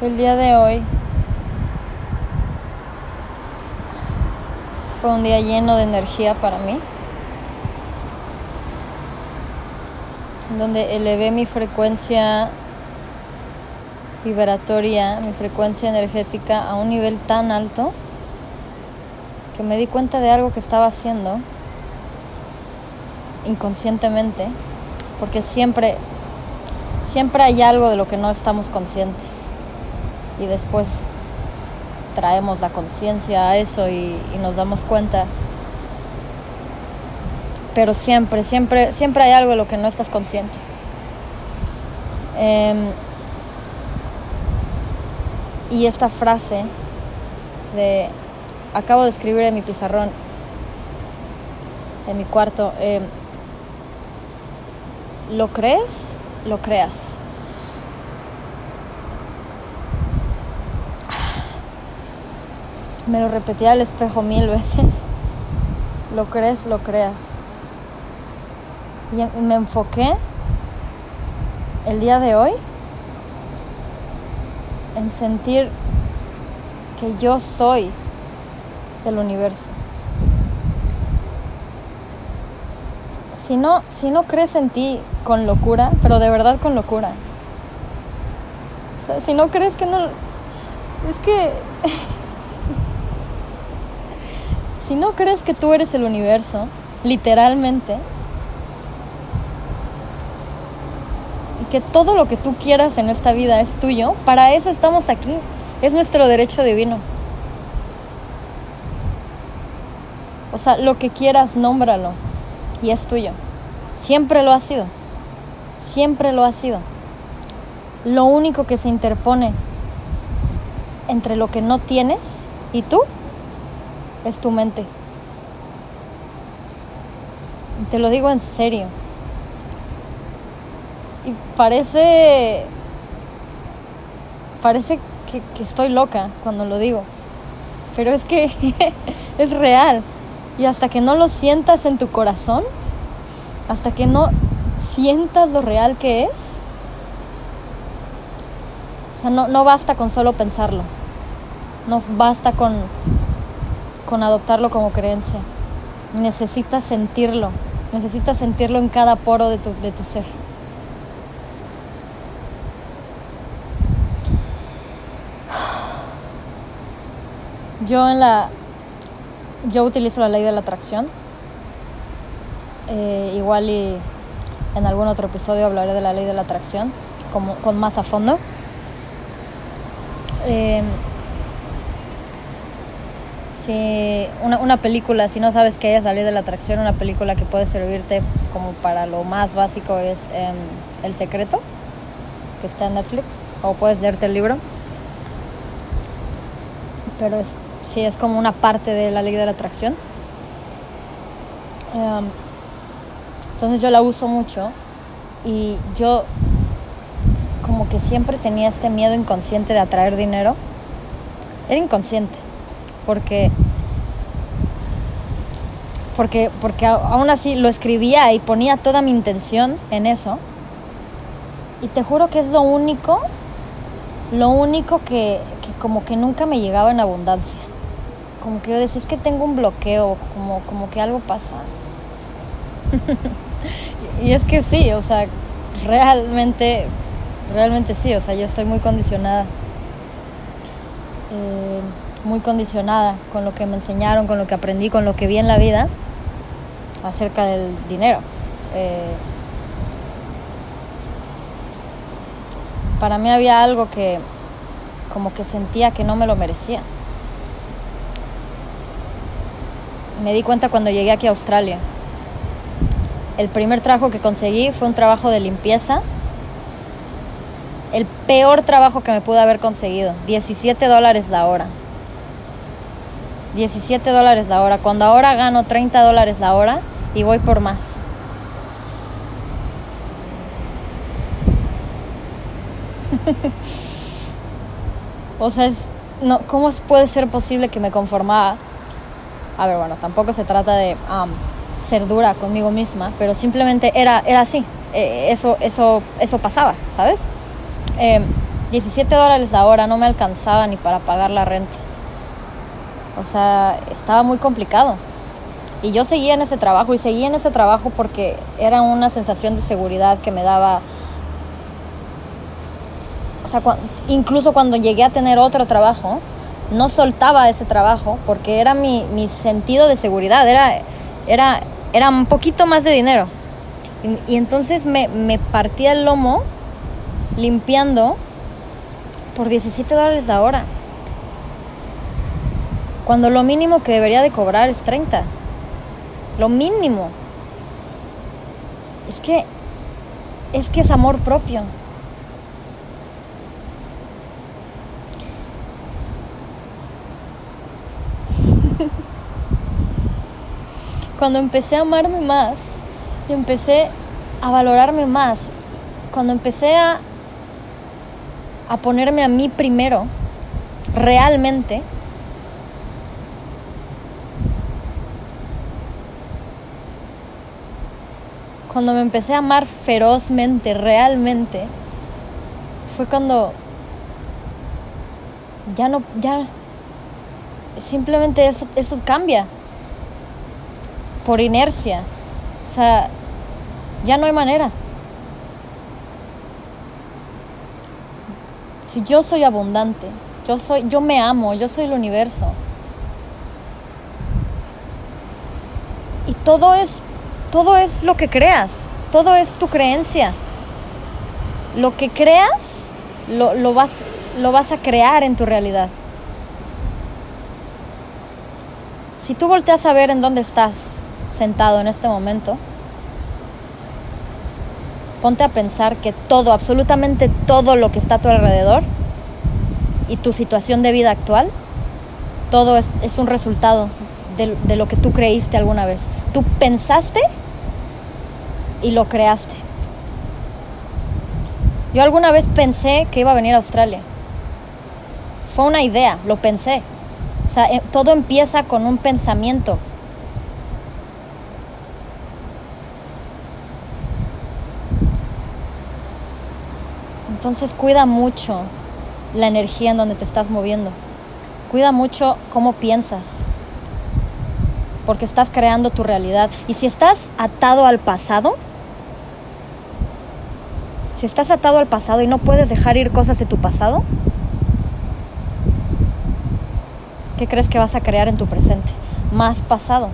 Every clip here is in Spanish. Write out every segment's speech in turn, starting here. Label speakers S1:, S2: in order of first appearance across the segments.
S1: El día de hoy fue un día lleno de energía para mí, donde elevé mi frecuencia vibratoria, mi frecuencia energética a un nivel tan alto que me di cuenta de algo que estaba haciendo inconscientemente, porque siempre siempre hay algo de lo que no estamos conscientes y después traemos la conciencia a eso y, nos damos cuenta. Pero siempre, siempre, siempre hay algo de lo que no estás consciente. Em, y esta frase de acabo de escribir en mi pizarrón, en mi cuarto, em, ¿lo crees? Lo creas. Me lo repetía al espejo mil veces. Lo crees, lo creas. Y me enfoqué el día de hoy en sentir que yo soy del universo. Si no, si no crees en ti con locura, pero de verdad con locura. si no crees que no... Es que si no crees que tú eres el universo, literalmente, y que todo lo que tú quieras en esta vida es tuyo, para eso estamos aquí. Es nuestro derecho divino. O sea, lo que quieras, nómbralo. Y es tuyo. Siempre lo ha sido. Siempre lo ha sido. Lo único que se interpone entre lo que no tienes y tú es tu mente. Y te lo digo en serio. Y parece. Parece que, que estoy loca cuando lo digo. Pero es que es real. Y hasta que no lo sientas en tu corazón, hasta que no sientas lo real que es, o sea, no, no basta con solo pensarlo. No basta con con adoptarlo como creencia. Necesitas sentirlo, necesitas sentirlo en cada poro de tu, de tu ser. Yo en la yo utilizo la ley de la atracción. Eh, igual y en algún otro episodio hablaré de la ley de la atracción como, con más a fondo. Eh, una, película, si no sabes que es salir de la atracción, una película que puede servirte como para lo más básico es em, El Secreto, que está en Netflix, o puedes leerte el libro. Pero es, sí, es como una parte de la ley de la atracción. Em, entonces yo la uso mucho y yo como que siempre tenía este miedo inconsciente de atraer dinero. Era inconsciente porque porque porque aún así lo escribía y ponía toda mi intención en eso. Y te juro que es lo único lo único que, que como que nunca me llegaba en abundancia. Como que yo decía es que tengo un bloqueo como como que algo pasa y es que sí o sea realmente realmente sí o sea yo estoy muy condicionada eh, muy condicionada con lo que me enseñaron, con lo que aprendí, con lo que vi en la vida acerca del dinero. Eh, para mí había algo que como que sentía que no me lo merecía. Me di cuenta cuando llegué aquí a Australia. El primer trabajo que conseguí fue un trabajo de limpieza. El peor trabajo que me pude haber conseguido. 17 dólares la hora. 17 dólares la hora, cuando ahora gano 30 dólares la hora y voy por más. o sea, no, ¿cómo puede ser posible que me conformaba? A ver, bueno, tampoco se trata de ser dura conmigo misma, pero simplemente era, era así. Eh, eso, eso, eso pasaba, ¿sabes? Em, 17 dólares la hora no me alcanzaba ni para pagar la renta. O sea, estaba muy complicado. Y yo seguía en ese trabajo y seguía en ese trabajo porque era una sensación de seguridad que me daba... O sea, incluso cuando llegué a tener otro trabajo, no soltaba ese trabajo porque era mi, mi sentido de seguridad, era, era, era un poquito más de dinero. Y, y entonces me, me partía el lomo limpiando por 17 dólares la hora. Cuando lo mínimo que debería de cobrar es 30. Lo mínimo. Es que es que es amor propio. Cuando empecé a amarme más, y empecé a valorarme más, cuando empecé a a ponerme a mí primero, realmente, cuando me empecé a amar ferozmente, realmente, fue cuando ya no, ya, simplemente eso, eso cambia por inercia. O sea, ya no hay manera. Si yo soy abundante, yo soy, yo me amo, yo soy el universo. Y todo es, todo es lo que creas, todo es tu creencia. Lo que creas, lo, lo, vas, lo vas a crear en tu realidad. Si tú volteas a ver en dónde estás sentado en este momento, ponte a pensar que todo, absolutamente todo lo que está a tu alrededor y tu situación de vida actual, todo es, un resultado de, de lo que tú creíste alguna vez. Tú pensaste y lo creaste. Yo alguna vez pensé que iba a venir a Australia. Fue una idea, lo pensé. O sea, eh, todo empieza con un pensamiento. Entonces cuida mucho la energía en donde te estás moviendo. Cuida mucho cómo piensas. Porque estás creando tu realidad. Y si estás atado al pasado, si estás atado al pasado y no puedes dejar ir cosas de tu pasado, ¿qué crees que vas a crear en tu presente? Más pasado.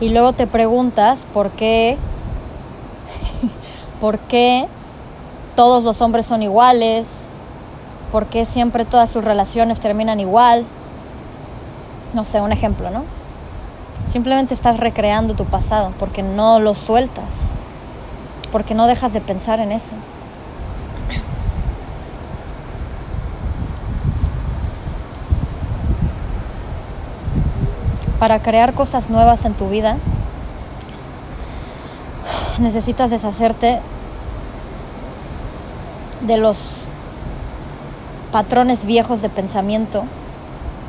S1: Y luego te preguntas por qué por qué todos los hombres son iguales, por qué siempre todas sus relaciones terminan igual. No sé, un ejemplo, ¿no? Simplemente estás recreando tu pasado porque no lo sueltas, porque no dejas de pensar en eso. Para crear cosas nuevas en tu vida, necesitas deshacerte de los patrones viejos de pensamiento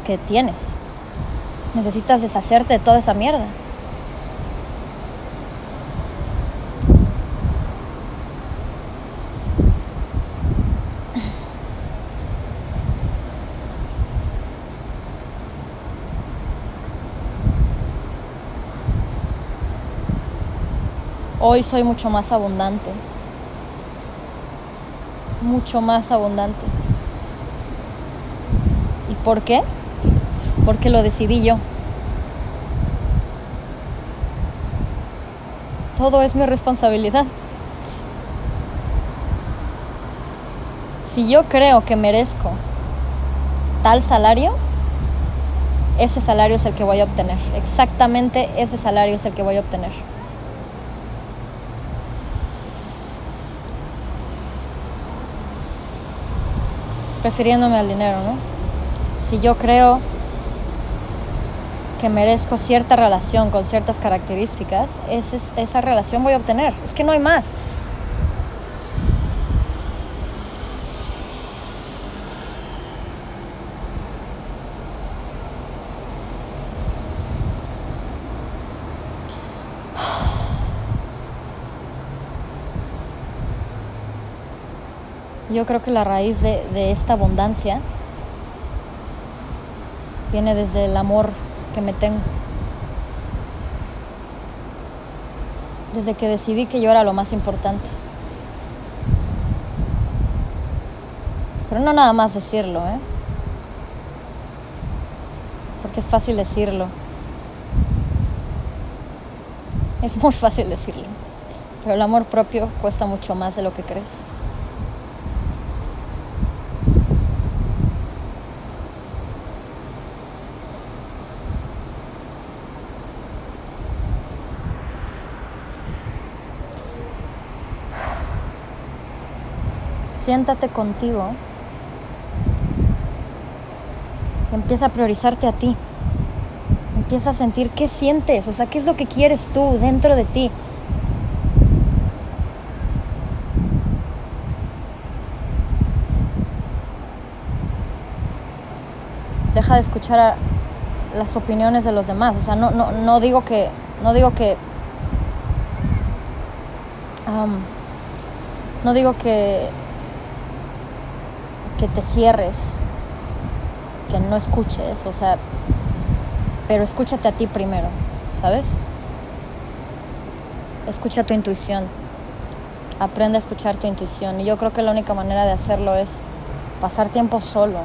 S1: que tienes. Necesitas deshacerte de toda esa mierda. Hoy soy mucho más abundante. Mucho más abundante. ¿Y por qué? Porque lo decidí yo. Todo es mi responsabilidad. Si yo creo que merezco tal salario, ese salario es el que voy a obtener. Exactamente ese salario es el que voy a obtener. Refiriéndome al dinero, ¿no? Si yo creo que merezco cierta relación con ciertas características, esa, esa relación voy a obtener. Es que no hay más. Yo creo que la raíz de, esta abundancia viene desde el amor que me tengo. Desde que decidí que yo era lo más importante. Pero no nada más decirlo, ¿eh? Porque es fácil decirlo. Es muy fácil decirlo. Pero el amor propio cuesta mucho más de lo que crees. Siéntate contigo. Empieza a priorizarte a ti. Empieza a sentir qué sientes, o sea, qué es lo que quieres tú dentro de ti. Deja de escuchar las opiniones de los demás. O sea, no, no, no digo que. No digo que. No digo que. Que te cierres. Que no escuches. O sea. Pero escúchate a ti primero. ¿Sabes? Escucha tu intuición. Aprende a escuchar tu intuición. Y yo creo que la única manera de hacerlo es pasar tiempo solo.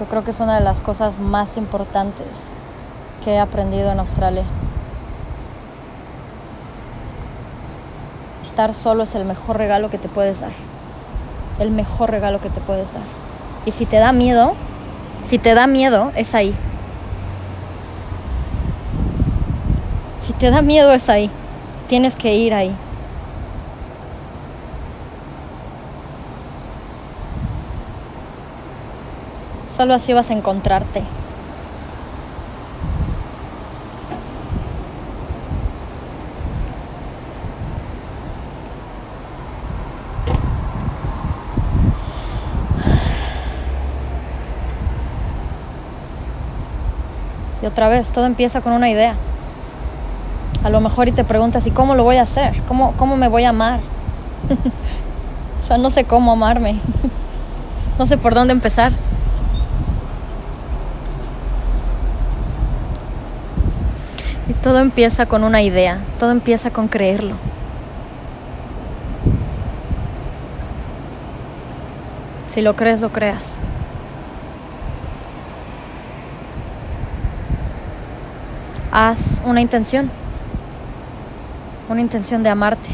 S1: Yo creo que es una de las cosas más importantes que he aprendido en Australia. Estar solo es el mejor regalo que te puedes dar. El mejor regalo que te puedes dar. Y si te da miedo, si te da miedo, es ahí. Si te da miedo, es ahí. Tienes que ir ahí. Solo así vas a encontrarte. Y otra vez, todo empieza con una idea. A lo mejor y te preguntas, ¿y cómo lo voy a hacer? ¿Cómo, cómo me voy a amar? o sea, no sé cómo amarme. no sé por dónde empezar. Y todo empieza con una idea, todo empieza con creerlo. Si lo crees, lo creas. Haz una intención, una intención de amarte.